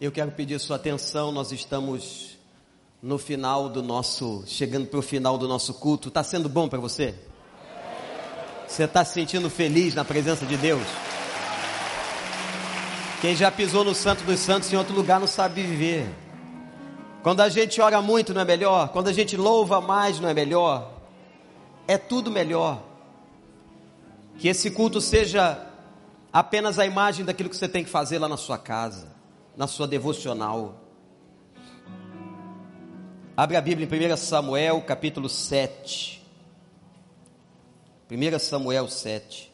Eu quero pedir sua atenção, nós estamos no final do nosso, chegando para o final do nosso culto. Está sendo bom para você? Você está se sentindo feliz na presença de Deus? Quem já pisou no Santo dos Santos em outro lugar não sabe viver. Quando a gente ora muito não é melhor? Quando a gente louva mais não é melhor? É tudo melhor. Que esse culto seja apenas a imagem daquilo que você tem que fazer lá na sua casa, na sua devocional. Abre a Bíblia em 1 Samuel, capítulo 7. 1 Samuel 7.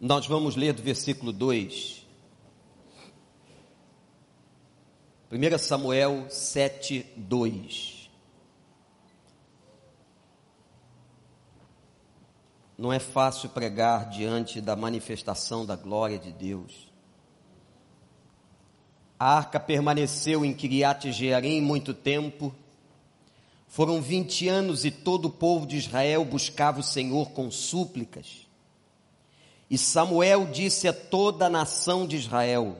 Nós vamos ler do versículo 2. 1 Samuel 7, 2. Não é fácil pregar diante da manifestação da glória de Deus. A arca permaneceu em Kiriat Jearim muito tempo. Foram 20 anos e todo o povo de Israel buscava o Senhor com súplicas. E Samuel disse a toda a nação de Israel: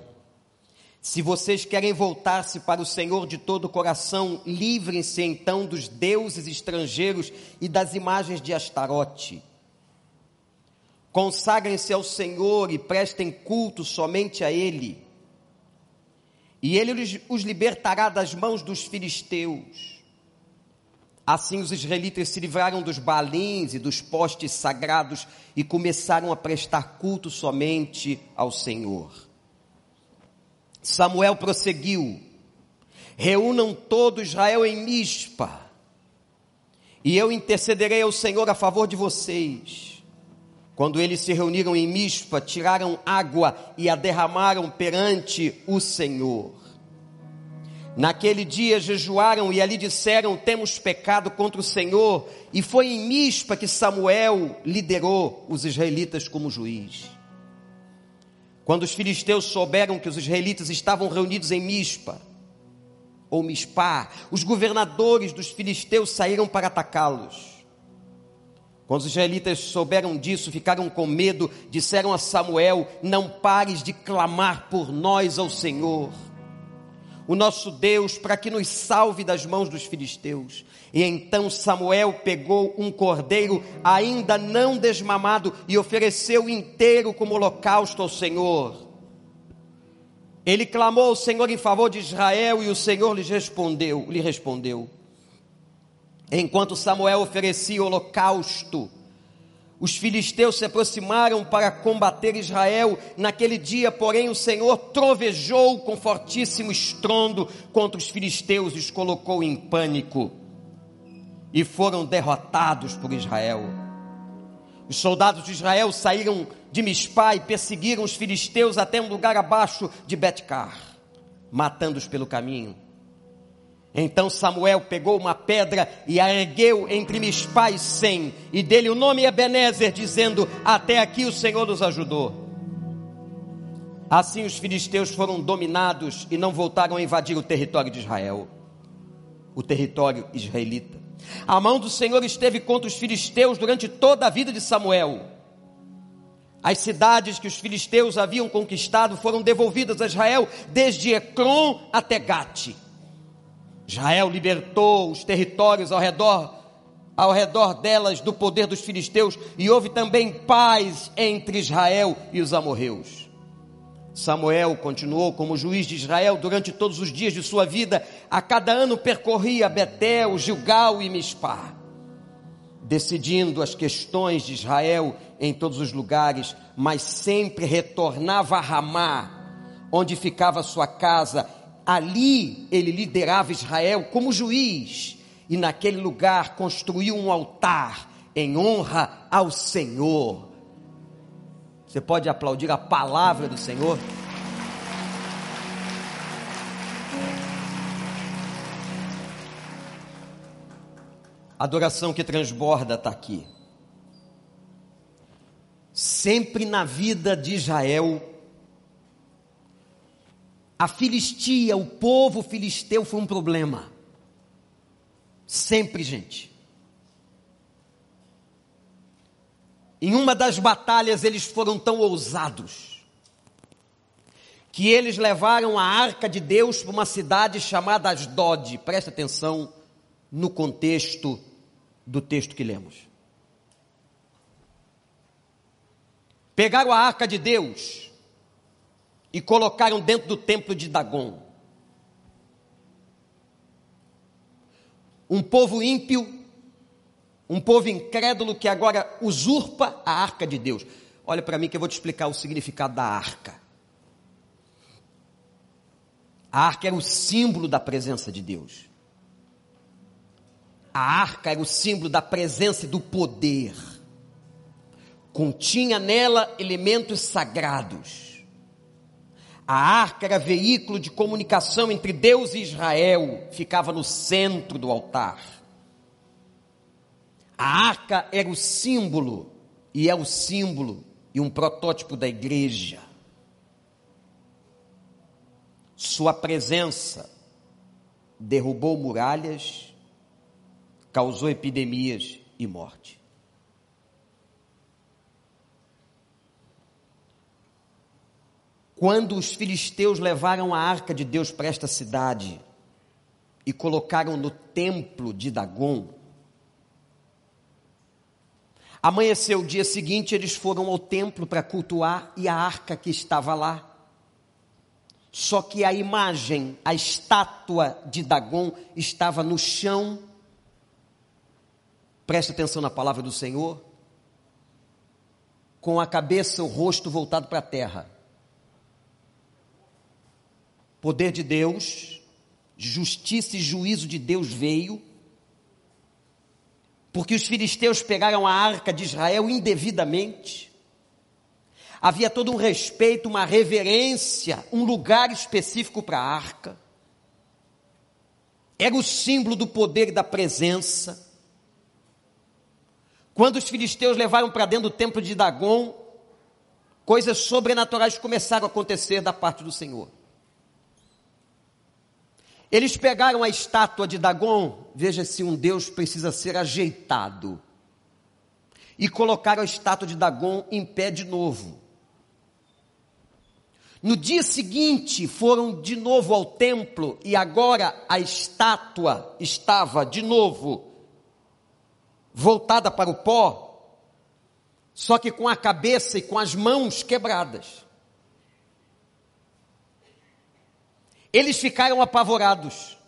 Se vocês querem voltar-se para o Senhor de todo o coração, livrem-se então dos deuses estrangeiros e das imagens de Astarote. Consagrem-se ao Senhor e prestem culto somente a Ele. E Ele os libertará das mãos dos filisteus. Assim os israelitas se livraram dos balins e dos postes sagrados e começaram a prestar culto somente ao Senhor. Samuel prosseguiu: Reúnam todo Israel em Mispa, e eu intercederei ao Senhor a favor de vocês. Quando eles se reuniram em Mispa, tiraram água e a derramaram perante o Senhor. Naquele dia jejuaram e ali disseram: Temos pecado contra o Senhor. E foi em Mispa que Samuel liderou os israelitas como juiz. Quando os filisteus souberam que os israelitas estavam reunidos em Mispa, ou Mispá, os governadores dos filisteus saíram para atacá-los. Quando os israelitas souberam disso, ficaram com medo, disseram a Samuel: Não pares de clamar por nós ao Senhor o nosso Deus para que nos salve das mãos dos filisteus. E então Samuel pegou um cordeiro ainda não desmamado e ofereceu inteiro como holocausto ao Senhor. Ele clamou ao Senhor em favor de Israel e o Senhor lhe respondeu, lhe respondeu. Enquanto Samuel oferecia holocausto, os filisteus se aproximaram para combater Israel. Naquele dia, porém, o Senhor trovejou com fortíssimo estrondo contra os filisteus e os colocou em pânico. E foram derrotados por Israel. Os soldados de Israel saíram de Mispá e perseguiram os filisteus até um lugar abaixo de Betcar, matando-os pelo caminho. Então Samuel pegou uma pedra e a ergueu entre Mispá e Sem, e dele o nome Ebenezer, dizendo: Até aqui o Senhor nos ajudou. Assim os filisteus foram dominados e não voltaram a invadir o território de Israel, o território israelita. A mão do Senhor esteve contra os filisteus durante toda a vida de Samuel. As cidades que os filisteus haviam conquistado foram devolvidas a Israel, desde Ecrom até Gate. Israel libertou os territórios ao redor ao redor delas do poder dos filisteus e houve também paz entre Israel e os amorreus. Samuel continuou como juiz de Israel durante todos os dias de sua vida. A cada ano percorria Betel, Gilgal e Mispá, decidindo as questões de Israel em todos os lugares, mas sempre retornava a Ramá, onde ficava sua casa Ali ele liderava Israel como juiz e naquele lugar construiu um altar em honra ao Senhor. Você pode aplaudir a palavra do Senhor? Adoração que transborda está aqui. Sempre na vida de Israel a Filistia, o povo filisteu foi um problema. Sempre, gente. Em uma das batalhas eles foram tão ousados que eles levaram a arca de Deus para uma cidade chamada Asdod. Presta atenção no contexto do texto que lemos. Pegaram a arca de Deus e colocaram dentro do templo de Dagon. Um povo ímpio, um povo incrédulo que agora usurpa a arca de Deus. Olha para mim que eu vou te explicar o significado da arca. A arca era o símbolo da presença de Deus. A arca era o símbolo da presença e do poder. Continha nela elementos sagrados. A arca era veículo de comunicação entre Deus e Israel, ficava no centro do altar. A arca era o símbolo, e é o símbolo e um protótipo da igreja. Sua presença derrubou muralhas, causou epidemias e morte. Quando os filisteus levaram a arca de Deus para esta cidade e colocaram no templo de Dagon, amanheceu o dia seguinte, eles foram ao templo para cultuar e a arca que estava lá só que a imagem, a estátua de Dagon estava no chão. Preste atenção na palavra do Senhor. Com a cabeça, o rosto voltado para a terra. Poder de Deus, justiça e juízo de Deus veio, porque os filisteus pegaram a arca de Israel indevidamente Havia todo um respeito, uma reverência, um lugar específico para a arca. Era o símbolo do poder e da presença. Quando os filisteus levaram para dentro do templo de Dagon, coisas sobrenaturais começaram a acontecer da parte do Senhor. Eles pegaram a estátua de Dagon, veja se um Deus precisa ser ajeitado, e colocaram a estátua de Dagon em pé de novo. No dia seguinte, foram de novo ao templo e agora a estátua estava de novo voltada para o pó, só que com a cabeça e com as mãos quebradas. Eles ficaram apavorados.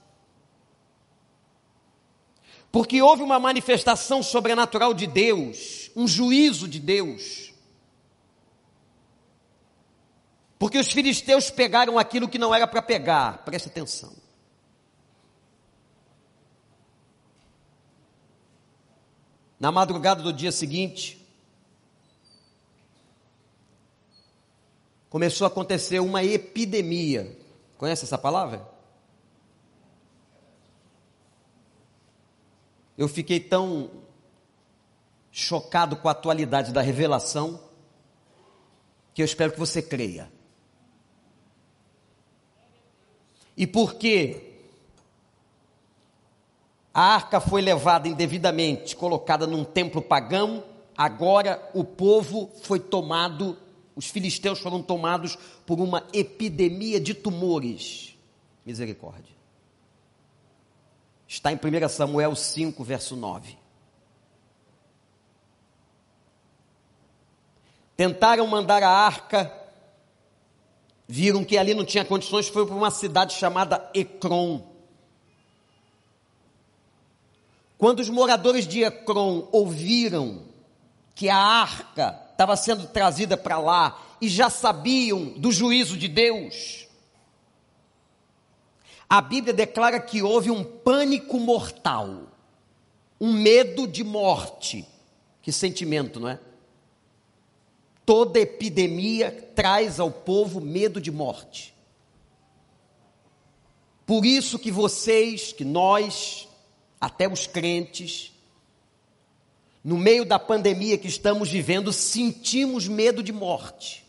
Porque houve uma manifestação sobrenatural de Deus, um juízo de Deus Porque os filisteus pegaram aquilo que não era para pegar, preste atenção. Na madrugada do dia seguinte, começou a acontecer uma epidemia. Conhece essa palavra? Eu fiquei tão chocado com a atualidade da revelação que eu espero que você creia. E porque a arca foi levada indevidamente, colocada num templo pagão, agora o povo foi tomado, os filisteus foram tomados por uma epidemia de tumores. Misericórdia. Está em 1 Samuel 5, verso 9. Tentaram mandar a arca viram que ali não tinha condições, foi para uma cidade chamada Ecrom. Quando os moradores de Ecrom ouviram que a arca estava sendo trazida para lá e já sabiam do juízo de Deus, a Bíblia declara que houve um pânico mortal, um medo de morte. Que sentimento, não é? Toda epidemia traz ao povo medo de morte. Por isso que vocês, que nós, até os crentes, no meio da pandemia que estamos vivendo, sentimos medo de morte.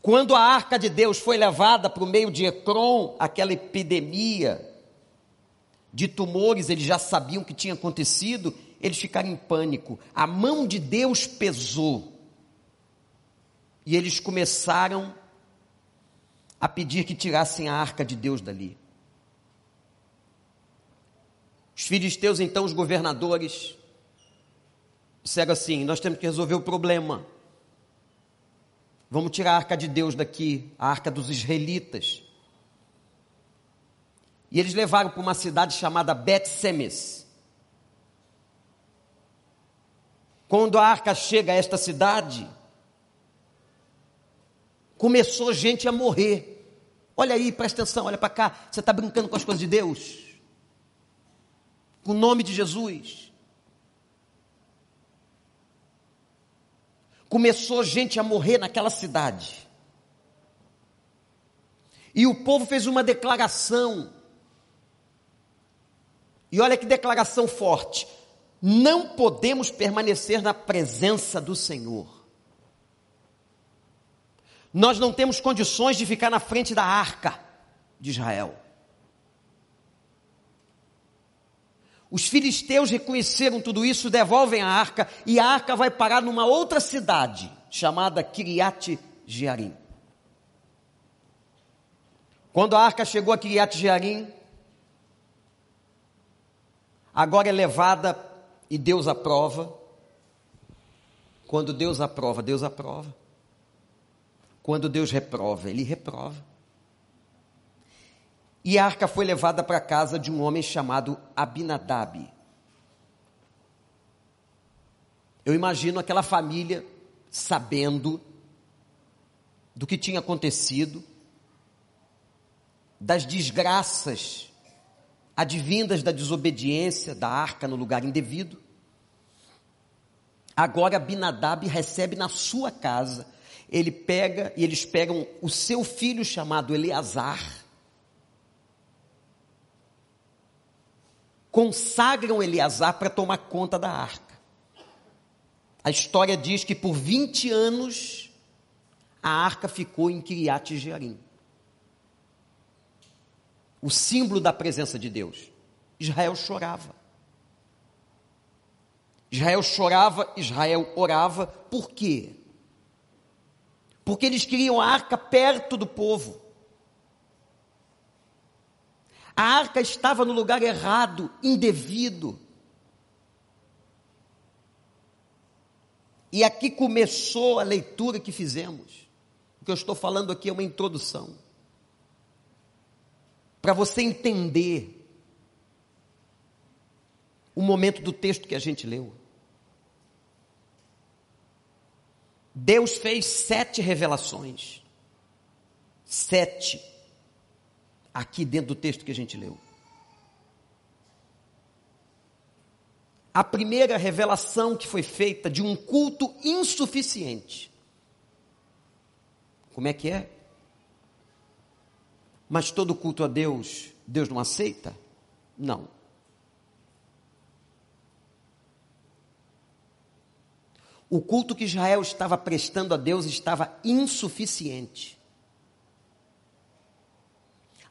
Quando a arca de Deus foi levada para o meio de Ecrom, aquela epidemia de tumores, eles já sabiam que tinha acontecido eles ficaram em pânico. A mão de Deus pesou. e eles começaram a pedir que tirassem a arca de Deus dali. Os filisteus, então, os governadores, disseram assim: Nós temos que resolver o problema. Vamos tirar a arca de Deus daqui, a arca dos israelitas. E eles levaram para uma cidade chamada Bet-Semes. Quando a arca chega a esta cidade, começou gente a morrer. Olha aí, presta atenção, olha para cá. Você está brincando com as coisas de Deus? Com o nome de Jesus. Começou gente a morrer naquela cidade. E o povo fez uma declaração. E olha que declaração forte não podemos permanecer na presença do Senhor. Nós não temos condições de ficar na frente da arca de Israel. Os filisteus reconheceram tudo isso, devolvem a arca e a arca vai parar numa outra cidade chamada Kiriat Jearim. Quando a arca chegou a Kiriat Jearim, agora é levada e Deus aprova. Quando Deus aprova, Deus aprova. Quando Deus reprova, Ele reprova. E a arca foi levada para a casa de um homem chamado Abinadab. Eu imagino aquela família sabendo do que tinha acontecido, das desgraças advindas da desobediência da arca no lugar indevido. Agora Binadab recebe na sua casa, ele pega e eles pegam o seu filho chamado Eleazar, consagram Eleazar para tomar conta da arca. A história diz que por 20 anos a arca ficou em Kiriat Jearim o símbolo da presença de Deus. Israel chorava. Israel chorava, Israel orava, por quê? Porque eles queriam a arca perto do povo. A arca estava no lugar errado, indevido. E aqui começou a leitura que fizemos. O que eu estou falando aqui é uma introdução para você entender o momento do texto que a gente leu. Deus fez sete revelações. Sete. Aqui dentro do texto que a gente leu. A primeira revelação que foi feita de um culto insuficiente. Como é que é? Mas todo culto a Deus, Deus não aceita? Não. O culto que Israel estava prestando a Deus estava insuficiente.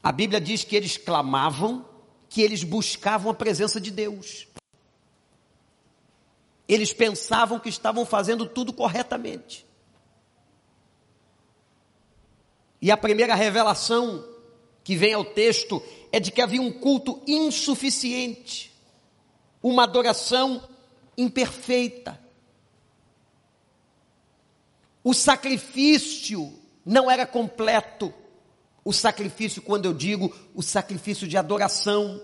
A Bíblia diz que eles clamavam, que eles buscavam a presença de Deus. Eles pensavam que estavam fazendo tudo corretamente. E a primeira revelação que vem ao texto é de que havia um culto insuficiente, uma adoração imperfeita. O sacrifício não era completo. O sacrifício, quando eu digo o sacrifício de adoração.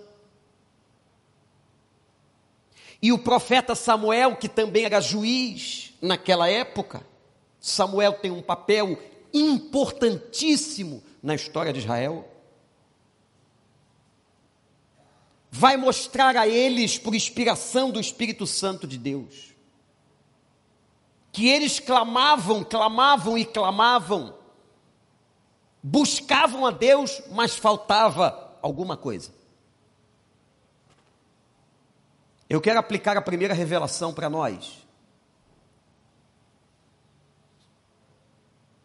E o profeta Samuel, que também era juiz naquela época, Samuel tem um papel importantíssimo na história de Israel. vai mostrar a eles, por inspiração do Espírito Santo de Deus, que eles clamavam, clamavam e clamavam, buscavam a Deus, mas faltava alguma coisa. Eu quero aplicar a primeira revelação para nós.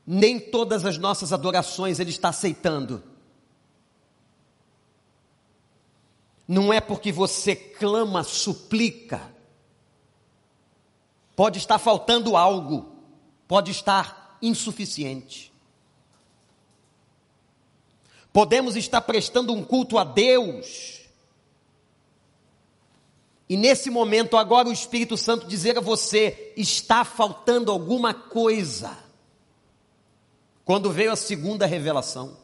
Nem todas as nossas adorações Ele está aceitando. não é porque você clama, suplica. Pode estar faltando algo, pode estar insuficiente. Podemos estar prestando um culto a Deus. E nesse momento, agora, o Espírito Santo dizer a você: está faltando alguma coisa. Quando veio a segunda revelação.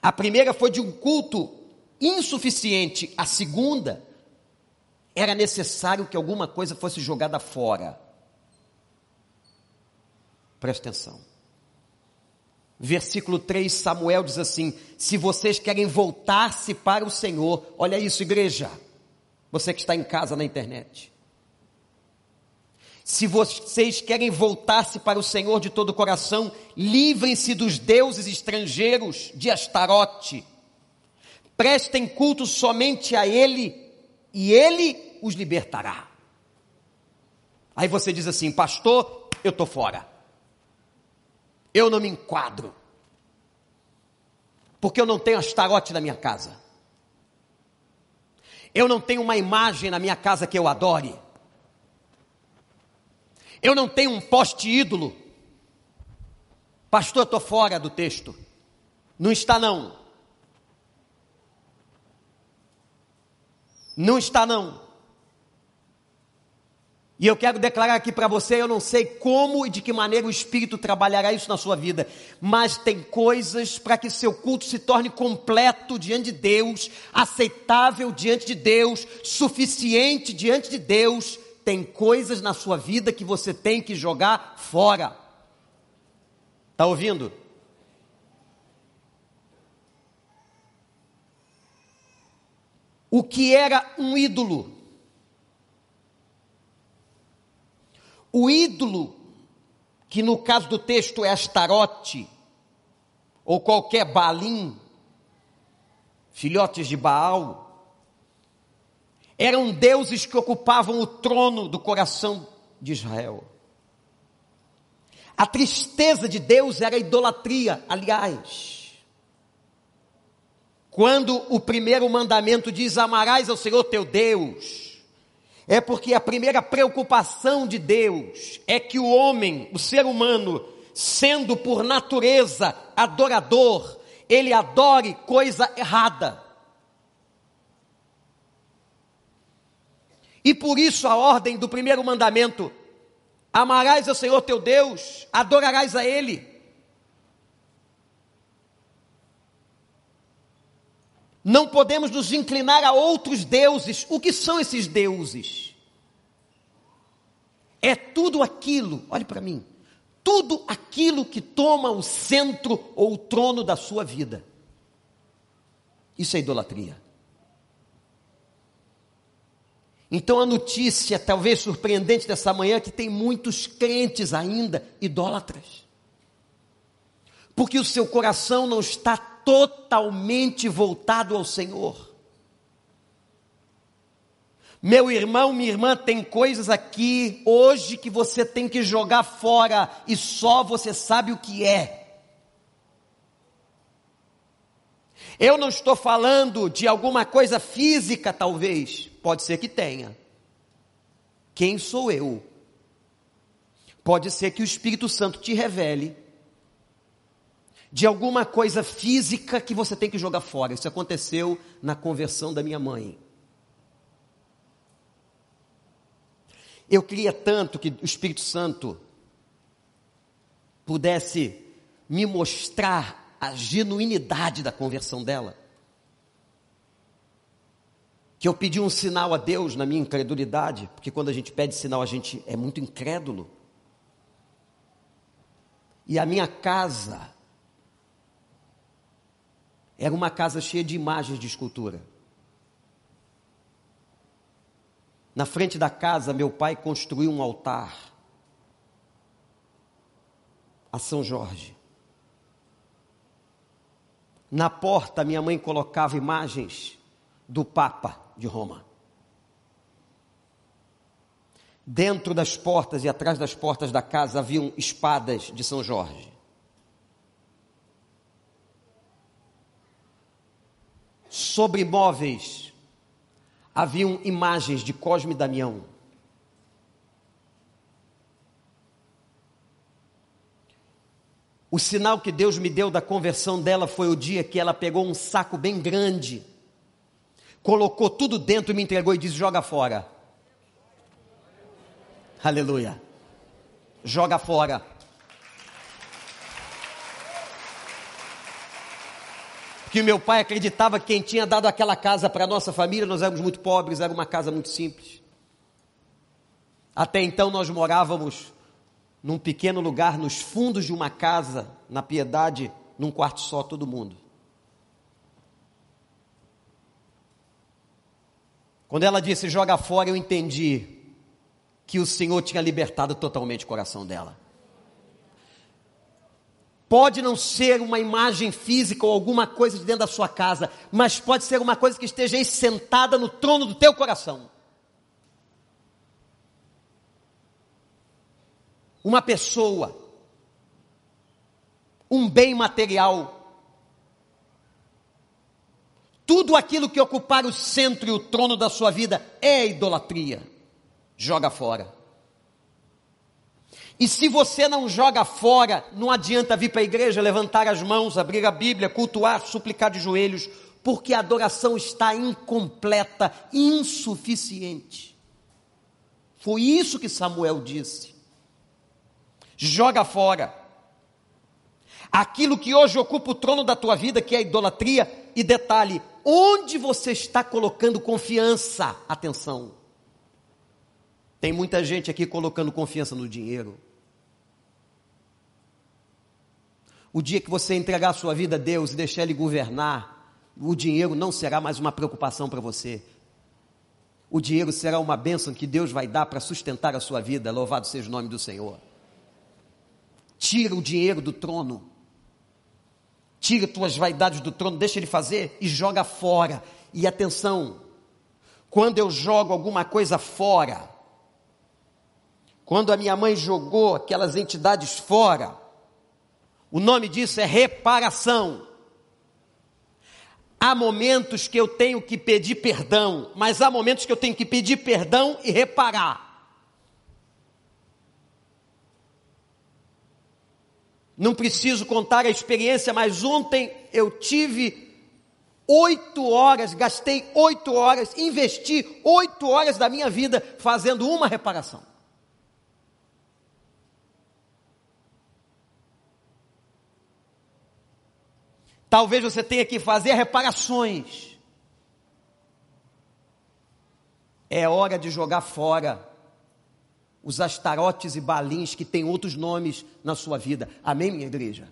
A primeira foi de um culto insuficiente, a segunda era necessário que alguma coisa fosse jogada fora. Presta atenção. Versículo 3, Samuel diz assim: Se vocês querem voltar-se para o Senhor, olha isso, igreja, você que está em casa na internet. Se vocês querem voltar-se para o Senhor de todo o coração, livrem-se dos deuses estrangeiros de Astarote. Prestem culto somente a Ele, e Ele os libertará. Aí você diz assim, pastor, eu estou fora. Eu não me enquadro. Porque eu não tenho Astarote na minha casa. Eu não tenho uma imagem na minha casa que eu adore. Eu não tenho um poste ídolo. Pastor, estou fora do texto. Não está não. Não está não. E eu quero declarar aqui para você, eu não sei como e de que maneira o Espírito trabalhará isso na sua vida, mas tem coisas para que seu culto se torne completo diante de Deus, aceitável diante de Deus, suficiente diante de Deus, tem coisas na sua vida que você tem que jogar fora. Está ouvindo? O que era um ídolo? O ídolo, que no caso do texto é Astarote, ou qualquer Balim, filhotes de Baal, eram deuses que ocupavam o trono do coração de Israel. A tristeza de Deus era a idolatria, aliás. Quando o primeiro mandamento diz: Amarás ao Senhor teu Deus, é porque a primeira preocupação de Deus é que o homem, o ser humano, sendo por natureza adorador, ele adore coisa errada. E por isso a ordem do primeiro mandamento: amarás ao Senhor teu Deus, adorarás a Ele. Não podemos nos inclinar a outros deuses. O que são esses deuses? É tudo aquilo, olhe para mim, tudo aquilo que toma o centro ou o trono da sua vida. Isso é idolatria. Então a notícia, talvez surpreendente dessa manhã, é que tem muitos crentes ainda idólatras. Porque o seu coração não está totalmente voltado ao Senhor. Meu irmão, minha irmã, tem coisas aqui hoje que você tem que jogar fora e só você sabe o que é. Eu não estou falando de alguma coisa física, talvez. Pode ser que tenha. Quem sou eu? Pode ser que o Espírito Santo te revele de alguma coisa física que você tem que jogar fora. Isso aconteceu na conversão da minha mãe. Eu queria tanto que o Espírito Santo pudesse me mostrar a genuinidade da conversão dela que eu pedi um sinal a Deus na minha incredulidade, porque quando a gente pede sinal a gente é muito incrédulo. E a minha casa era uma casa cheia de imagens de escultura. Na frente da casa, meu pai construiu um altar a São Jorge. Na porta, minha mãe colocava imagens do Papa de Roma. Dentro das portas e atrás das portas da casa haviam espadas de São Jorge. Sobre móveis haviam imagens de Cosme e Damião. O sinal que Deus me deu da conversão dela foi o dia que ela pegou um saco bem grande, colocou tudo dentro e me entregou e disse: joga fora. Aleluia. Joga fora. Que meu pai acreditava que quem tinha dado aquela casa para a nossa família, nós éramos muito pobres, era uma casa muito simples. Até então nós morávamos num pequeno lugar, nos fundos de uma casa, na piedade, num quarto só, todo mundo. Quando ela disse joga fora, eu entendi que o Senhor tinha libertado totalmente o coração dela. Pode não ser uma imagem física ou alguma coisa de dentro da sua casa, mas pode ser uma coisa que esteja aí sentada no trono do teu coração. Uma pessoa, um bem material, tudo aquilo que ocupar o centro e o trono da sua vida é idolatria. Joga fora. E se você não joga fora, não adianta vir para a igreja, levantar as mãos, abrir a Bíblia, cultuar, suplicar de joelhos, porque a adoração está incompleta, insuficiente. Foi isso que Samuel disse. Joga fora. Aquilo que hoje ocupa o trono da tua vida, que é a idolatria, e detalhe, onde você está colocando confiança? Atenção. Tem muita gente aqui colocando confiança no dinheiro. O dia que você entregar a sua vida a Deus e deixar Ele governar, o dinheiro não será mais uma preocupação para você. O dinheiro será uma bênção que Deus vai dar para sustentar a sua vida. Louvado seja o nome do Senhor. Tira o dinheiro do trono. Tira tuas vaidades do trono, deixa ele fazer e joga fora. E atenção, quando eu jogo alguma coisa fora, quando a minha mãe jogou aquelas entidades fora, o nome disso é reparação. Há momentos que eu tenho que pedir perdão, mas há momentos que eu tenho que pedir perdão e reparar. Não preciso contar a experiência, mas ontem eu tive oito horas, gastei oito horas, investi oito horas da minha vida fazendo uma reparação. Talvez você tenha que fazer reparações. É hora de jogar fora os astarotes e balins que têm outros nomes na sua vida. Amém, minha igreja?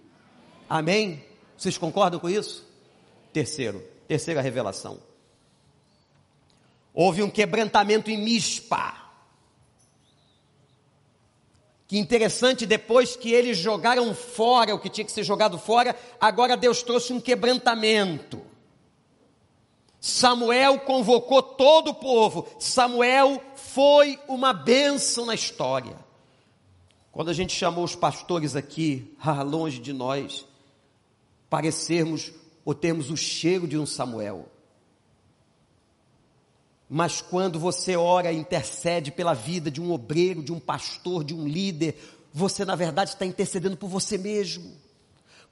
Amém? Vocês concordam com isso? Terceiro, terceira revelação. Houve um quebrantamento em Mispa. Que interessante, depois que eles jogaram fora o que tinha que ser jogado fora, agora Deus trouxe um quebrantamento. Samuel convocou todo o povo. Samuel foi uma bênção na história. Quando a gente chamou os pastores aqui, longe de nós, parecermos ou termos o cheiro de um Samuel. Mas quando você ora e intercede pela vida de um obreiro, de um pastor, de um líder, você na verdade está intercedendo por você mesmo.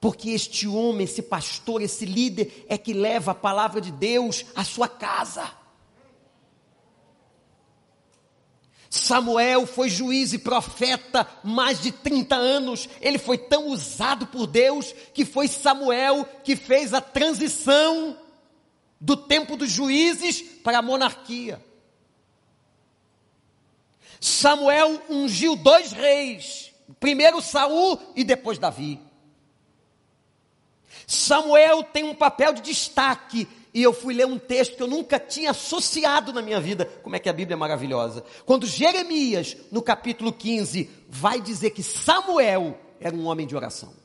Porque este homem, esse pastor, esse líder é que leva a palavra de Deus à sua casa. Samuel foi juiz e profeta mais de 30 anos. Ele foi tão usado por Deus que foi Samuel que fez a transição do tempo dos juízes para a monarquia. Samuel ungiu dois reis, primeiro Saul e depois Davi. Samuel tem um papel de destaque e eu fui ler um texto que eu nunca tinha associado na minha vida. Como é que a Bíblia é maravilhosa. Quando Jeremias, no capítulo 15, vai dizer que Samuel era um homem de oração.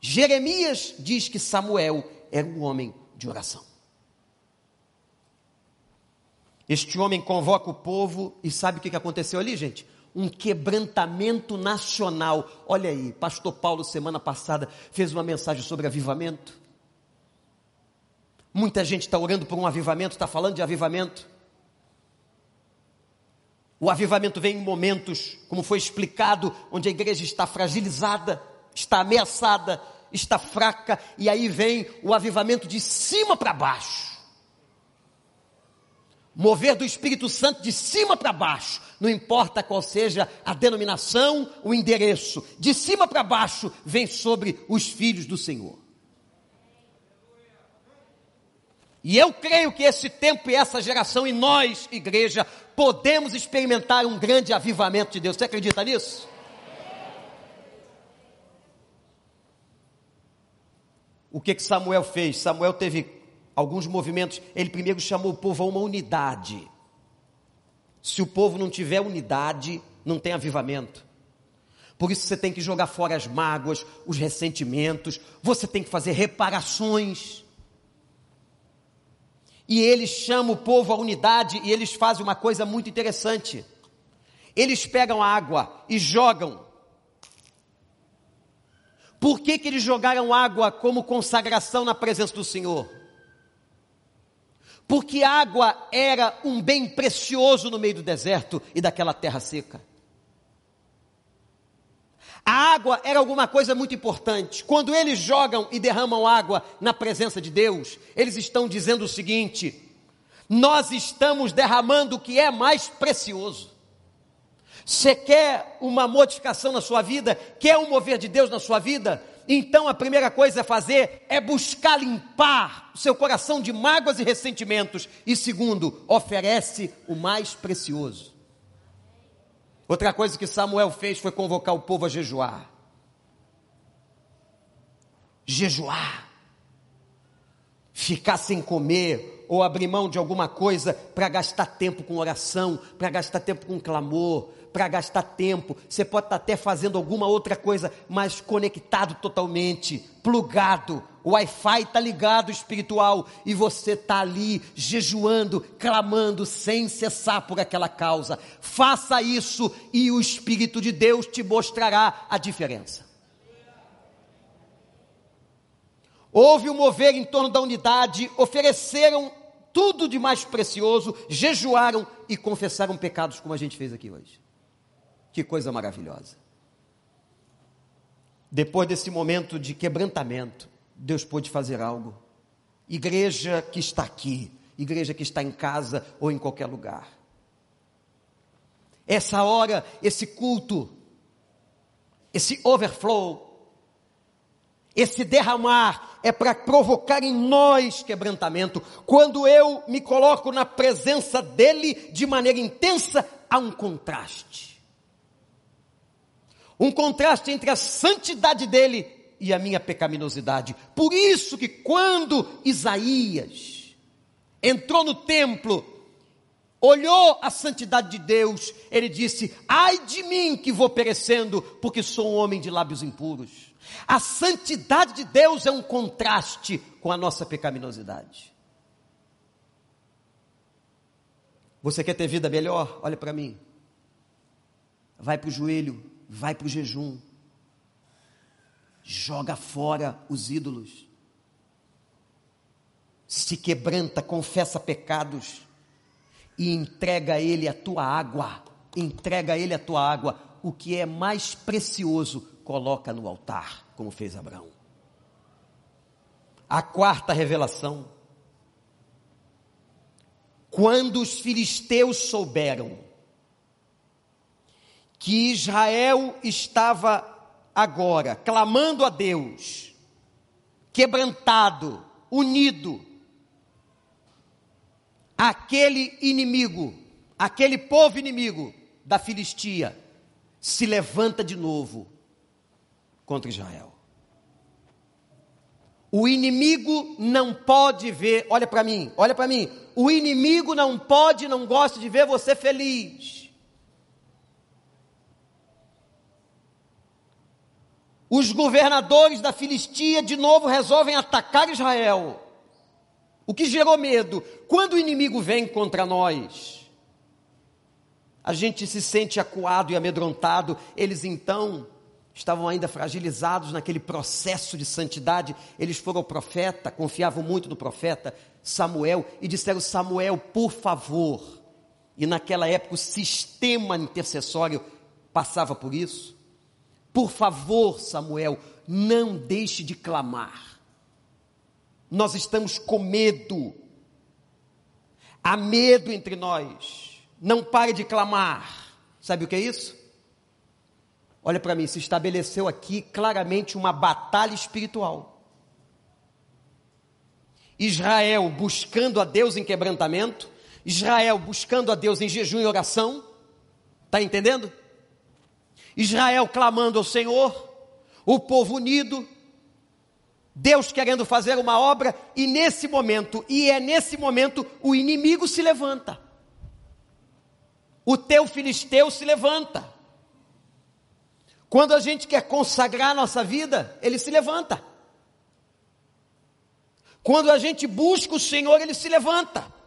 Jeremias diz que Samuel era um homem de oração. Este homem convoca o povo e sabe o que aconteceu ali, gente? Um quebrantamento nacional. Olha aí, Pastor Paulo, semana passada, fez uma mensagem sobre avivamento. Muita gente está orando por um avivamento, está falando de avivamento. O avivamento vem em momentos, como foi explicado, onde a igreja está fragilizada, está ameaçada, está fraca, e aí vem o avivamento de cima para baixo. Mover do Espírito Santo de cima para baixo, não importa qual seja a denominação, o endereço, de cima para baixo vem sobre os filhos do Senhor. E eu creio que esse tempo e essa geração, e nós, igreja, podemos experimentar um grande avivamento de Deus. Você acredita nisso? O que que Samuel fez? Samuel teve alguns movimentos. Ele primeiro chamou o povo a uma unidade. Se o povo não tiver unidade, não tem avivamento. Por isso você tem que jogar fora as mágoas, os ressentimentos, você tem que fazer reparações. E eles chamam o povo à unidade e eles fazem uma coisa muito interessante. Eles pegam água e jogam. Por que, que eles jogaram água como consagração na presença do Senhor? Porque água era um bem precioso no meio do deserto e daquela terra seca. A água era alguma coisa muito importante. Quando eles jogam e derramam água na presença de Deus, eles estão dizendo o seguinte: nós estamos derramando o que é mais precioso. Você quer uma modificação na sua vida? Quer um mover de Deus na sua vida? Então a primeira coisa a fazer é buscar limpar o seu coração de mágoas e ressentimentos. E segundo, oferece o mais precioso. Outra coisa que Samuel fez foi convocar o povo a jejuar. Jejuar. Ficar sem comer ou abrir mão de alguma coisa para gastar tempo com oração, para gastar tempo com clamor, para gastar tempo. Você pode estar até fazendo alguma outra coisa, mas conectado totalmente, plugado. O Wi-Fi está ligado espiritual e você está ali jejuando, clamando sem cessar por aquela causa. Faça isso e o Espírito de Deus te mostrará a diferença. Houve um mover em torno da unidade, ofereceram tudo de mais precioso, jejuaram e confessaram pecados, como a gente fez aqui hoje. Que coisa maravilhosa. Depois desse momento de quebrantamento, Deus pôde fazer algo. Igreja que está aqui, igreja que está em casa ou em qualquer lugar. Essa hora, esse culto, esse overflow, esse derramar é para provocar em nós quebrantamento. Quando eu me coloco na presença dele de maneira intensa, há um contraste um contraste entre a santidade dele e a minha pecaminosidade. Por isso que quando Isaías entrou no templo, olhou a santidade de Deus, ele disse: Ai de mim que vou perecendo, porque sou um homem de lábios impuros. A santidade de Deus é um contraste com a nossa pecaminosidade. Você quer ter vida melhor? Olha para mim. Vai para o joelho vai para o jejum, joga fora os ídolos, se quebranta, confessa pecados. E entrega a Ele a tua água, entrega a Ele a tua água, o que é mais precioso, coloca no altar, como fez Abraão. A quarta revelação. Quando os filisteus souberam que Israel estava agora clamando a Deus, quebrantado, unido, aquele inimigo, aquele povo inimigo da Filistia, se levanta de novo contra Israel. O inimigo não pode ver, olha para mim, olha para mim. O inimigo não pode, não gosta de ver você feliz. Os governadores da Filistia de novo resolvem atacar Israel. O que gerou medo? Quando o inimigo vem contra nós, a gente se sente acuado e amedrontado. Eles então estavam ainda fragilizados naquele processo de santidade. Eles foram ao profeta, confiavam muito no profeta Samuel e disseram: Samuel, por favor, e naquela época o sistema intercessório passava por isso. Por favor, Samuel, não deixe de clamar. Nós estamos com medo. Há medo entre nós. Não pare de clamar. Sabe o que é isso? Olha para mim, se estabeleceu aqui claramente uma batalha espiritual. Israel buscando a Deus em quebrantamento, Israel buscando a Deus em jejum e oração. Está entendendo? Israel clamando ao Senhor, o povo unido, Deus querendo fazer uma obra, e nesse momento, e é nesse momento, o inimigo se levanta. O teu filisteu se levanta. Quando a gente quer consagrar a nossa vida, ele se levanta. Quando a gente busca o Senhor, ele se levanta.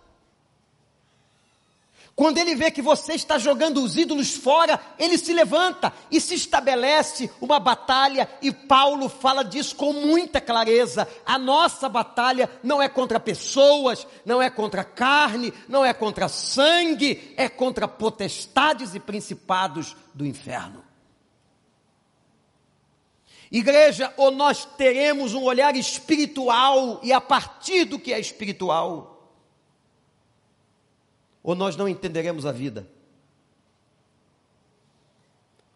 Quando ele vê que você está jogando os ídolos fora, ele se levanta e se estabelece uma batalha, e Paulo fala disso com muita clareza. A nossa batalha não é contra pessoas, não é contra carne, não é contra sangue, é contra potestades e principados do inferno. Igreja, ou nós teremos um olhar espiritual, e a partir do que é espiritual, ou nós não entenderemos a vida.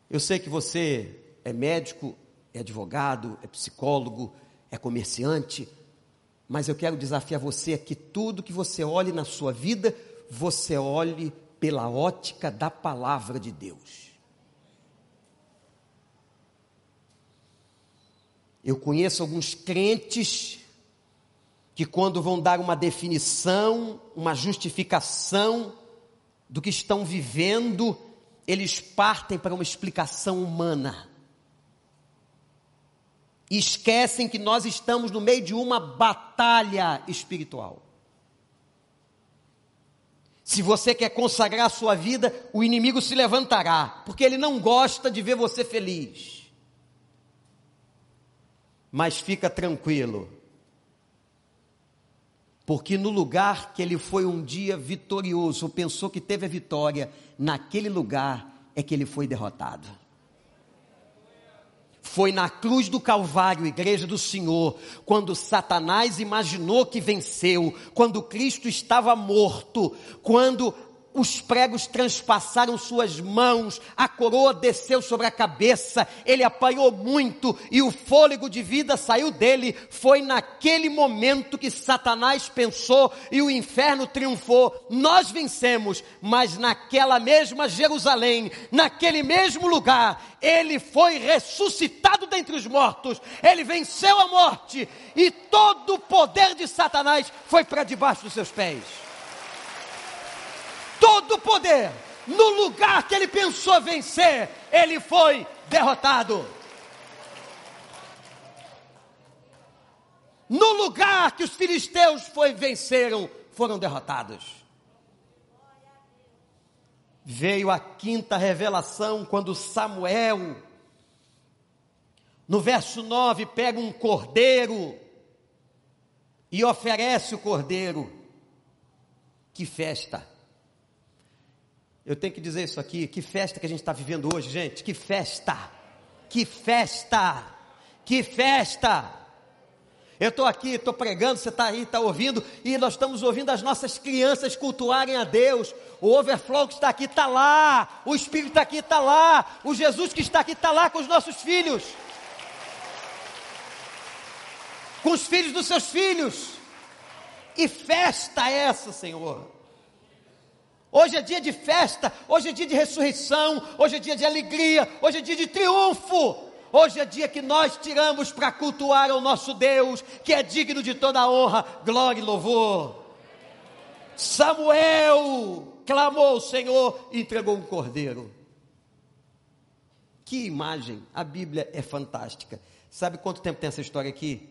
Eu sei que você é médico, é advogado, é psicólogo, é comerciante, mas eu quero desafiar você a que tudo que você olhe na sua vida, você olhe pela ótica da palavra de Deus. Eu conheço alguns crentes que quando vão dar uma definição, uma justificação do que estão vivendo, eles partem para uma explicação humana. E esquecem que nós estamos no meio de uma batalha espiritual. Se você quer consagrar a sua vida, o inimigo se levantará, porque ele não gosta de ver você feliz. Mas fica tranquilo, porque no lugar que ele foi um dia vitorioso, pensou que teve a vitória, naquele lugar é que ele foi derrotado. Foi na cruz do Calvário, igreja do Senhor, quando Satanás imaginou que venceu, quando Cristo estava morto, quando os pregos transpassaram suas mãos, a coroa desceu sobre a cabeça, ele apanhou muito e o fôlego de vida saiu dele. Foi naquele momento que Satanás pensou e o inferno triunfou. Nós vencemos, mas naquela mesma Jerusalém, naquele mesmo lugar, ele foi ressuscitado dentre os mortos, ele venceu a morte e todo o poder de Satanás foi para debaixo dos seus pés todo o poder, no lugar que ele pensou vencer, ele foi derrotado. No lugar que os filisteus foi venceram, foram derrotados. Veio a quinta revelação quando Samuel, no verso 9, pega um cordeiro e oferece o cordeiro. Que festa! Eu tenho que dizer isso aqui, que festa que a gente está vivendo hoje, gente, que festa, que festa, que festa. Eu estou aqui, estou pregando, você está aí, está ouvindo, e nós estamos ouvindo as nossas crianças cultuarem a Deus. O overflow que está aqui está lá, o Espírito está aqui está lá, o Jesus que está aqui está lá com os nossos filhos, com os filhos dos seus filhos. E festa é essa, Senhor. Hoje é dia de festa, hoje é dia de ressurreição, hoje é dia de alegria, hoje é dia de triunfo. Hoje é dia que nós tiramos para cultuar ao nosso Deus, que é digno de toda honra, glória e louvor. Samuel clamou ao Senhor e entregou um cordeiro. Que imagem! A Bíblia é fantástica. Sabe quanto tempo tem essa história aqui?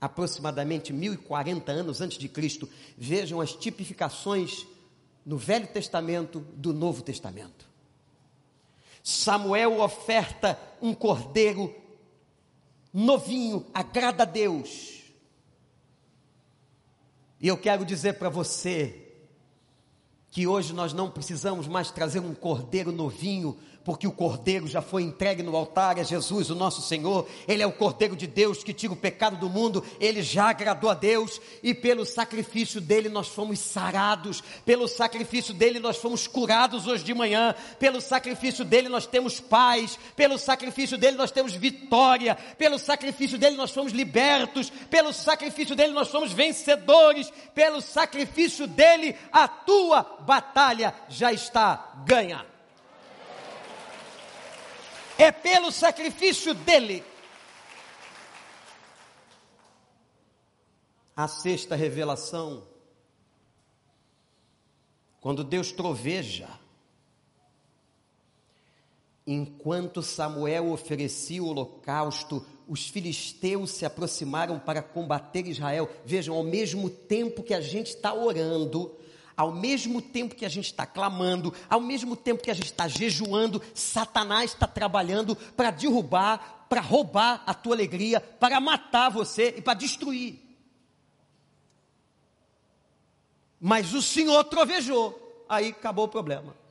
Aproximadamente 1040 anos antes de Cristo. Vejam as tipificações no Velho Testamento do Novo Testamento. Samuel oferta um cordeiro novinho, agrada a Deus. E eu quero dizer para você que hoje nós não precisamos mais trazer um cordeiro novinho porque o cordeiro já foi entregue no altar, é Jesus, o nosso Senhor, ele é o cordeiro de Deus que tira o pecado do mundo, ele já agradou a Deus e pelo sacrifício dele nós fomos sarados, pelo sacrifício dele nós fomos curados hoje de manhã, pelo sacrifício dele nós temos paz, pelo sacrifício dele nós temos vitória, pelo sacrifício dele nós fomos libertos, pelo sacrifício dele nós somos vencedores, pelo sacrifício dele a tua batalha já está ganha é pelo sacrifício dele. A sexta revelação, quando Deus troveja, enquanto Samuel oferecia o holocausto, os filisteus se aproximaram para combater Israel. Vejam, ao mesmo tempo que a gente está orando, ao mesmo tempo que a gente está clamando, ao mesmo tempo que a gente está jejuando, Satanás está trabalhando para derrubar, para roubar a tua alegria, para matar você e para destruir. Mas o Senhor trovejou, aí acabou o problema.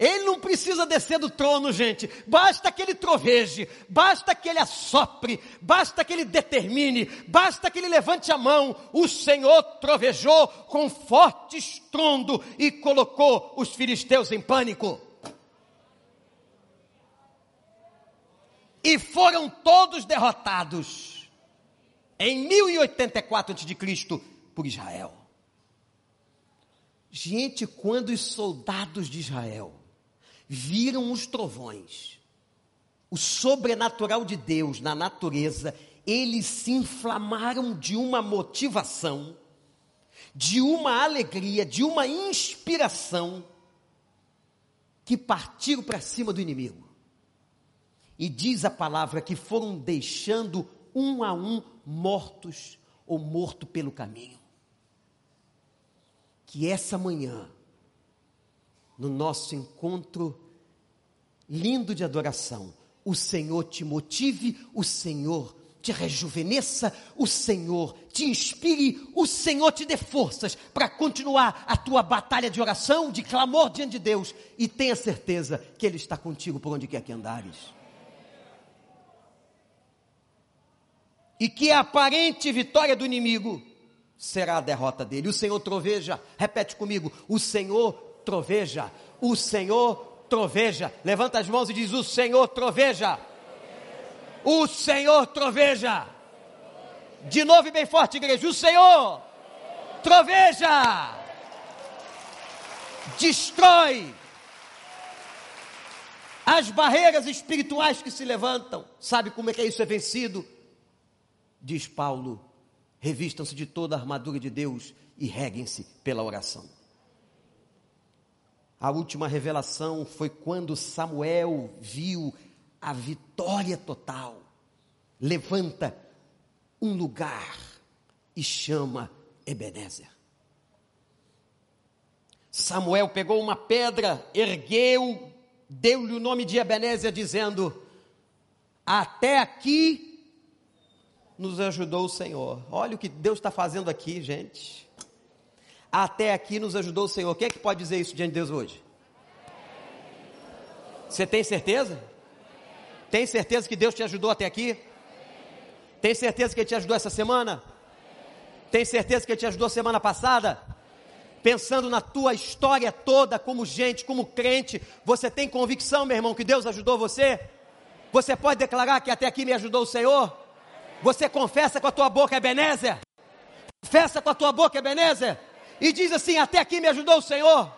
Ele não precisa descer do trono, gente. Basta que ele troveje, basta que ele assopre, basta que ele determine, basta que ele levante a mão. O Senhor trovejou com forte estrondo e colocou os filisteus em pânico. E foram todos derrotados em 1084 a.C. por Israel. Gente, quando os soldados de Israel viram os trovões, o sobrenatural de Deus na natureza, eles se inflamaram de uma motivação, de uma alegria, de uma inspiração, que partiram para cima do inimigo. E diz a palavra que foram deixando um a um mortos ou morto pelo caminho. Que essa manhã, no nosso encontro lindo de adoração. O Senhor te motive, o Senhor te rejuvenesça, o Senhor te inspire, o Senhor te dê forças para continuar a tua batalha de oração, de clamor diante de Deus e tenha certeza que Ele está contigo por onde quer que andares. E que a aparente vitória do inimigo será a derrota dele. O Senhor troveja, repete comigo: o Senhor troveja. O Senhor troveja. Levanta as mãos e diz: O Senhor troveja. O Senhor troveja. De novo e bem forte, igreja. O Senhor troveja. Destrói as barreiras espirituais que se levantam. Sabe como é que isso é vencido? Diz Paulo: revistam-se de toda a armadura de Deus e reguem-se pela oração. A última revelação foi quando Samuel viu a vitória total. Levanta um lugar e chama Ebenezer. Samuel pegou uma pedra, ergueu, deu-lhe o nome de Ebenezer, dizendo: Até aqui nos ajudou o Senhor. Olha o que Deus está fazendo aqui, gente. Até aqui nos ajudou o Senhor. Quem é que pode dizer isso diante de Deus hoje? Você tem certeza? Tem certeza que Deus te ajudou até aqui? Tem certeza que Ele te ajudou essa semana? Tem certeza que Ele te ajudou semana passada? Pensando na tua história toda, como gente, como crente, você tem convicção, meu irmão, que Deus ajudou você? Você pode declarar que até aqui me ajudou o Senhor? Você confessa com a tua boca, Ebenezer? Confessa com a tua boca, Ebenezer? E diz assim: Até aqui me ajudou o Senhor.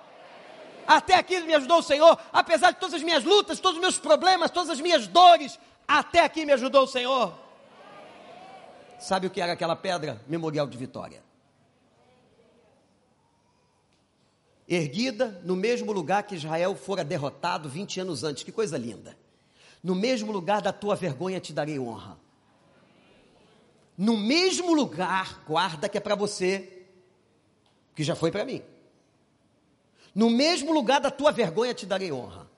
Até aqui me ajudou o Senhor, apesar de todas as minhas lutas, todos os meus problemas, todas as minhas dores, até aqui me ajudou o Senhor. Sabe o que era aquela pedra? Memorial de vitória. Erguida no mesmo lugar que Israel fora derrotado 20 anos antes. Que coisa linda. No mesmo lugar da tua vergonha te darei honra. No mesmo lugar, guarda que é para você, que já foi para mim. No mesmo lugar da tua vergonha te darei honra.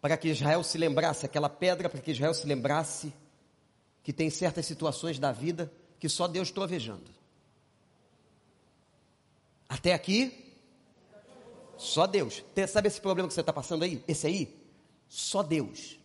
Para que Israel se lembrasse, aquela pedra, para que Israel se lembrasse que tem certas situações da vida que só Deus trovejando. Até aqui, só Deus. Sabe esse problema que você está passando aí? Esse aí? Só Deus.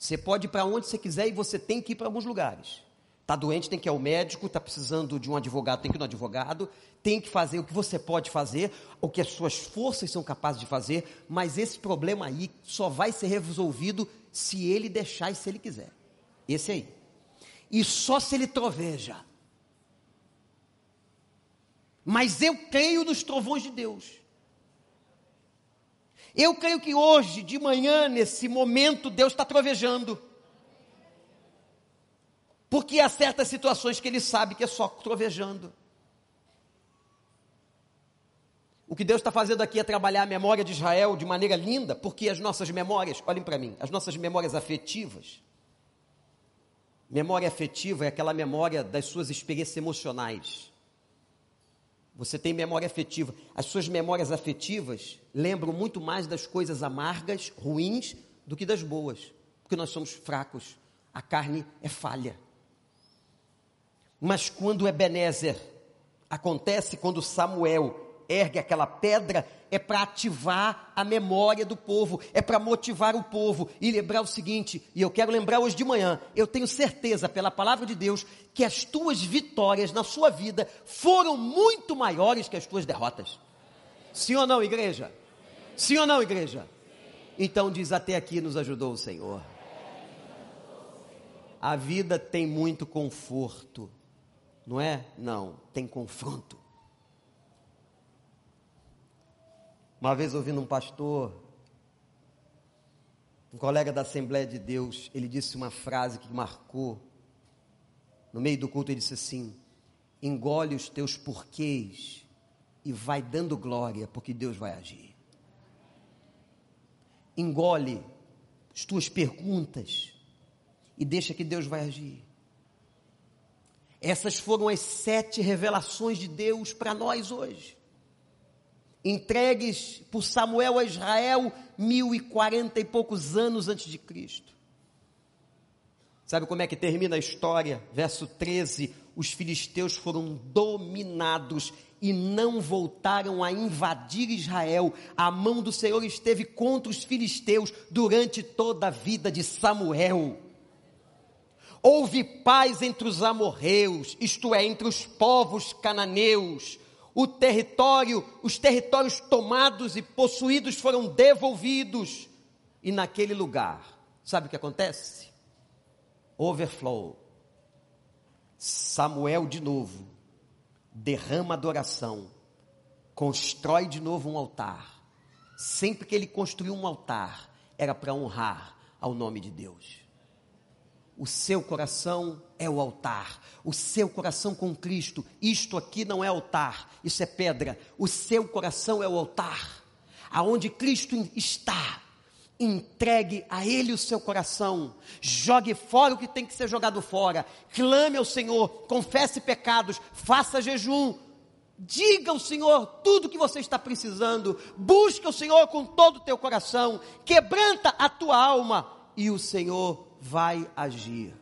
Você pode ir para onde você quiser e você tem que ir para alguns lugares. Está doente, tem que ir ao médico, está precisando de um advogado, tem que ir no advogado, tem que fazer o que você pode fazer, o que as suas forças são capazes de fazer, mas esse problema aí só vai ser resolvido se ele deixar e se ele quiser. Esse aí. E só se ele troveja. Mas eu creio nos trovões de Deus. Eu creio que hoje, de manhã, nesse momento, Deus está trovejando. Porque há certas situações que Ele sabe que é só trovejando. O que Deus está fazendo aqui é trabalhar a memória de Israel de maneira linda, porque as nossas memórias, olhem para mim, as nossas memórias afetivas, memória afetiva é aquela memória das suas experiências emocionais. Você tem memória afetiva. As suas memórias afetivas lembram muito mais das coisas amargas, ruins, do que das boas. Porque nós somos fracos. A carne é falha. Mas quando Ebenezer acontece, quando Samuel ergue aquela pedra, é para ativar a memória do povo, é para motivar o povo e lembrar o seguinte, e eu quero lembrar hoje de manhã, eu tenho certeza pela palavra de Deus que as tuas vitórias na sua vida foram muito maiores que as tuas derrotas. Sim ou não, igreja? Sim ou não, igreja? Então diz até aqui nos ajudou o Senhor. A vida tem muito conforto, não é? Não, tem confronto. Uma vez ouvindo um pastor, um colega da Assembleia de Deus, ele disse uma frase que marcou. No meio do culto, ele disse assim: engole os teus porquês e vai dando glória, porque Deus vai agir. Engole as tuas perguntas e deixa que Deus vai agir. Essas foram as sete revelações de Deus para nós hoje entregues por Samuel a Israel mil e quarenta e poucos anos antes de Cristo. Sabe como é que termina a história? Verso 13: os filisteus foram dominados e não voltaram a invadir Israel. A mão do Senhor esteve contra os filisteus durante toda a vida de Samuel. Houve paz entre os amorreus, isto é, entre os povos cananeus o território, os territórios tomados e possuídos foram devolvidos. E naquele lugar, sabe o que acontece? Overflow. Samuel de novo derrama adoração, constrói de novo um altar. Sempre que ele construiu um altar, era para honrar ao nome de Deus. O seu coração é o altar. O seu coração com Cristo. Isto aqui não é altar, isso é pedra. O seu coração é o altar. Aonde Cristo está. Entregue a Ele o seu coração. Jogue fora o que tem que ser jogado fora. Clame ao Senhor. Confesse pecados. Faça jejum. Diga ao Senhor tudo o que você está precisando. Busque o Senhor com todo o teu coração. Quebranta a tua alma. E o Senhor vai agir.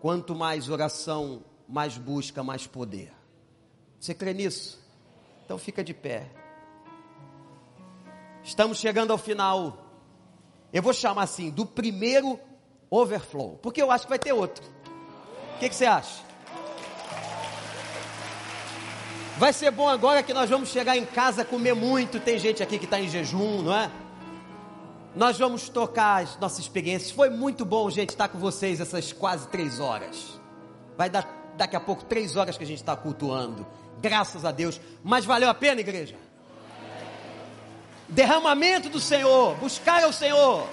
Quanto mais oração, mais busca, mais poder. Você crê nisso? Então fica de pé. Estamos chegando ao final. Eu vou chamar assim, do primeiro overflow, porque eu acho que vai ter outro. O que, que você acha? Vai ser bom agora que nós vamos chegar em casa comer muito. Tem gente aqui que está em jejum, não é? Nós vamos tocar as nossas experiências. Foi muito bom, gente, estar com vocês essas quase três horas. Vai dar daqui a pouco três horas que a gente está cultuando. Graças a Deus. Mas valeu a pena, igreja? Derramamento do Senhor, buscar ao Senhor.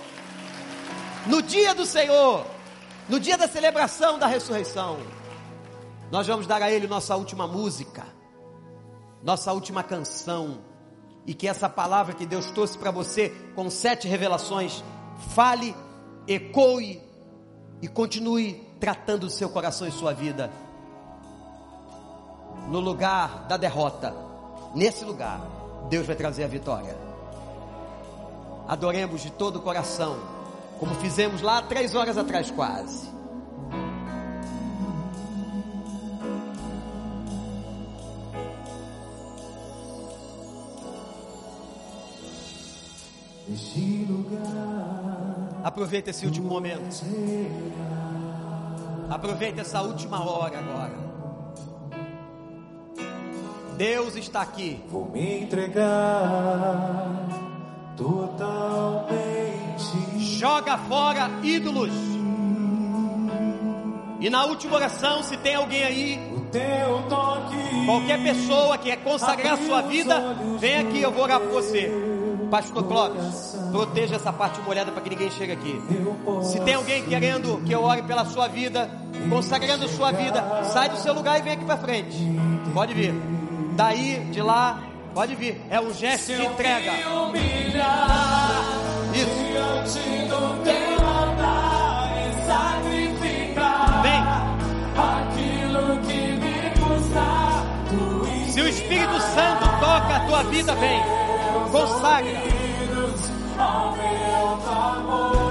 No dia do Senhor, no dia da celebração da ressurreição, nós vamos dar a Ele nossa última música, nossa última canção e que essa palavra que Deus trouxe para você com sete revelações fale, ecoe e continue tratando o seu coração e sua vida. No lugar da derrota, nesse lugar, Deus vai trazer a vitória. Adoremos de todo o coração, como fizemos lá três horas atrás, quase. Aproveita esse último momento. Aproveita essa última hora agora. Deus está aqui. Vou me entregar totalmente. Joga fora ídolos. E na última oração, se tem alguém aí, qualquer pessoa que quer consagrar a sua vida, vem aqui, eu vou orar por você. Pastor Clóvis, proteja essa parte molhada para que ninguém chegue aqui. Se tem alguém querendo que eu ore pela sua vida, consagrando sua vida, sai do seu lugar e vem aqui para frente. Pode vir. Daí, de lá, pode vir. É um gesto de entrega. Isso. Vem. aquilo que me custa. Tu Se o Espírito Santo toca a tua vida, vem. Consagra. ao meu amor.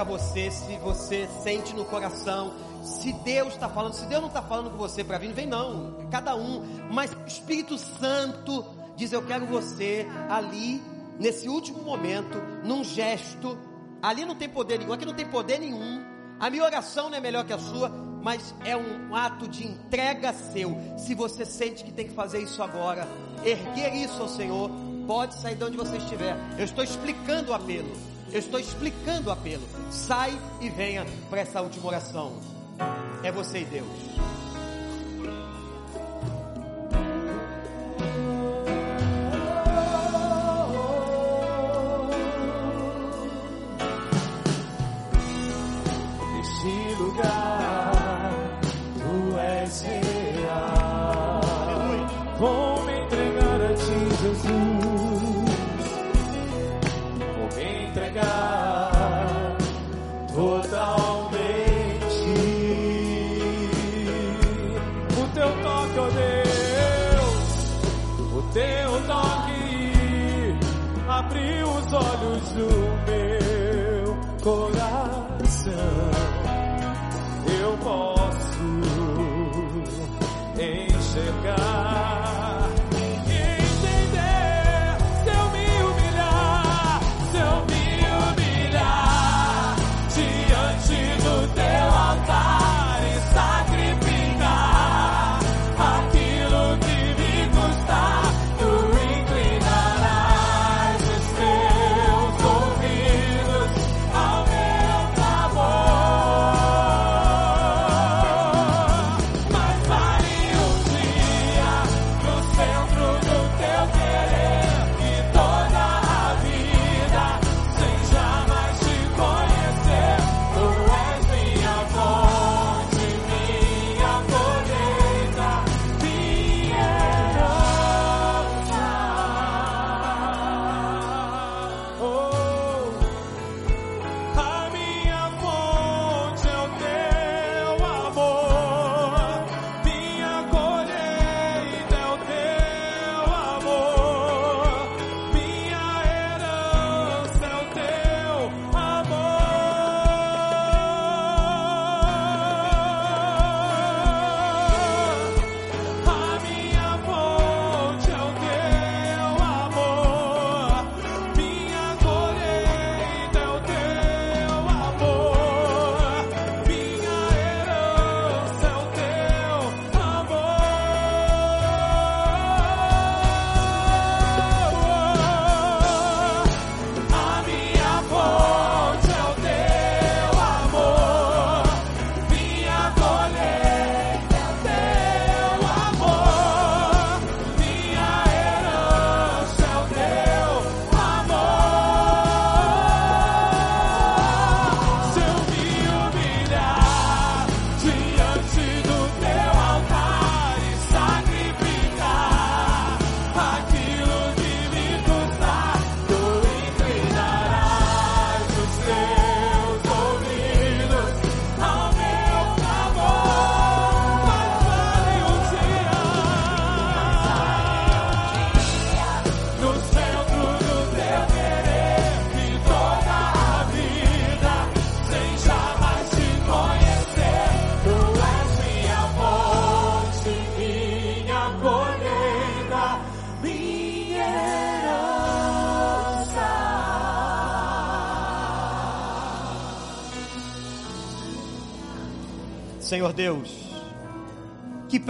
Para você, se você sente no coração, se Deus está falando, se Deus não está falando com você para vir, não vem não, cada um, mas o Espírito Santo diz: Eu quero você ali, nesse último momento, num gesto, ali não tem poder nenhum, aqui não tem poder nenhum, a minha oração não é melhor que a sua, mas é um ato de entrega seu. Se você sente que tem que fazer isso agora, erguer isso ao Senhor, pode sair de onde você estiver. Eu estou explicando o apelo. Eu estou explicando o apelo. Sai e venha para essa última oração. É você e Deus.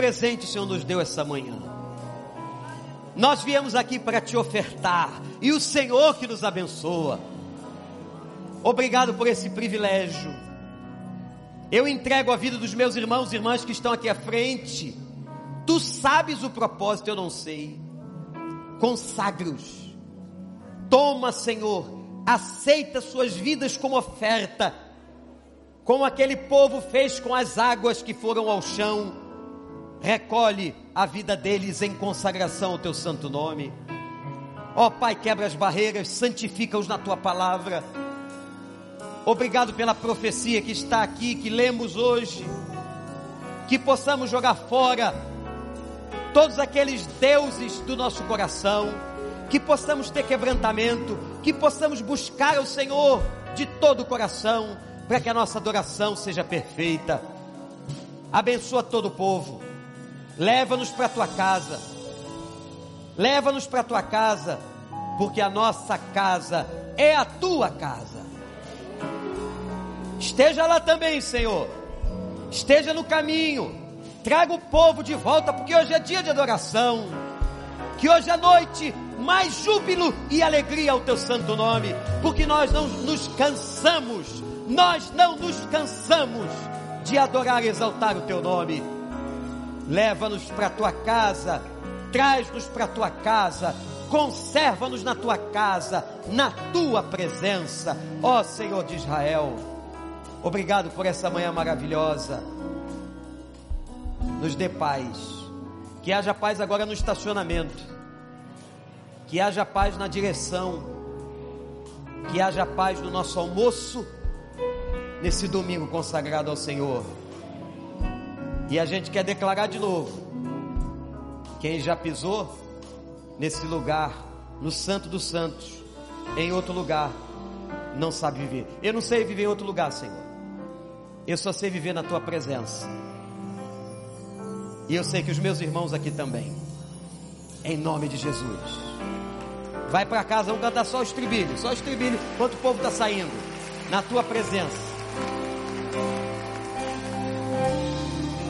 Presente o Senhor nos deu essa manhã. Nós viemos aqui para te ofertar e o Senhor que nos abençoa. Obrigado por esse privilégio. Eu entrego a vida dos meus irmãos e irmãs que estão aqui à frente. Tu sabes o propósito, eu não sei. Consagre-os. Toma, Senhor, aceita suas vidas como oferta, como aquele povo fez com as águas que foram ao chão. Recolhe a vida deles em consagração ao teu santo nome. Ó oh, Pai, quebra as barreiras, santifica-os na tua palavra. Obrigado pela profecia que está aqui, que lemos hoje. Que possamos jogar fora todos aqueles deuses do nosso coração. Que possamos ter quebrantamento. Que possamos buscar o Senhor de todo o coração. Para que a nossa adoração seja perfeita. Abençoa todo o povo. Leva-nos para a tua casa. Leva-nos para a tua casa. Porque a nossa casa é a tua casa. Esteja lá também, Senhor. Esteja no caminho. Traga o povo de volta, porque hoje é dia de adoração. Que hoje à noite mais júbilo e alegria ao teu santo nome, porque nós não nos cansamos, nós não nos cansamos de adorar e exaltar o teu nome. Leva-nos para a tua casa, traz-nos para a tua casa, conserva-nos na tua casa, na tua presença, ó Senhor de Israel. Obrigado por essa manhã maravilhosa. Nos dê paz. Que haja paz agora no estacionamento. Que haja paz na direção. Que haja paz no nosso almoço. Nesse domingo consagrado ao Senhor. E a gente quer declarar de novo. Quem já pisou nesse lugar, no Santo dos Santos, em outro lugar, não sabe viver. Eu não sei viver em outro lugar, Senhor. Eu só sei viver na tua presença. E eu sei que os meus irmãos aqui também. Em nome de Jesus. Vai para casa, vamos cantar só o estribilho, só o estribilho, enquanto o povo está saindo. Na tua presença.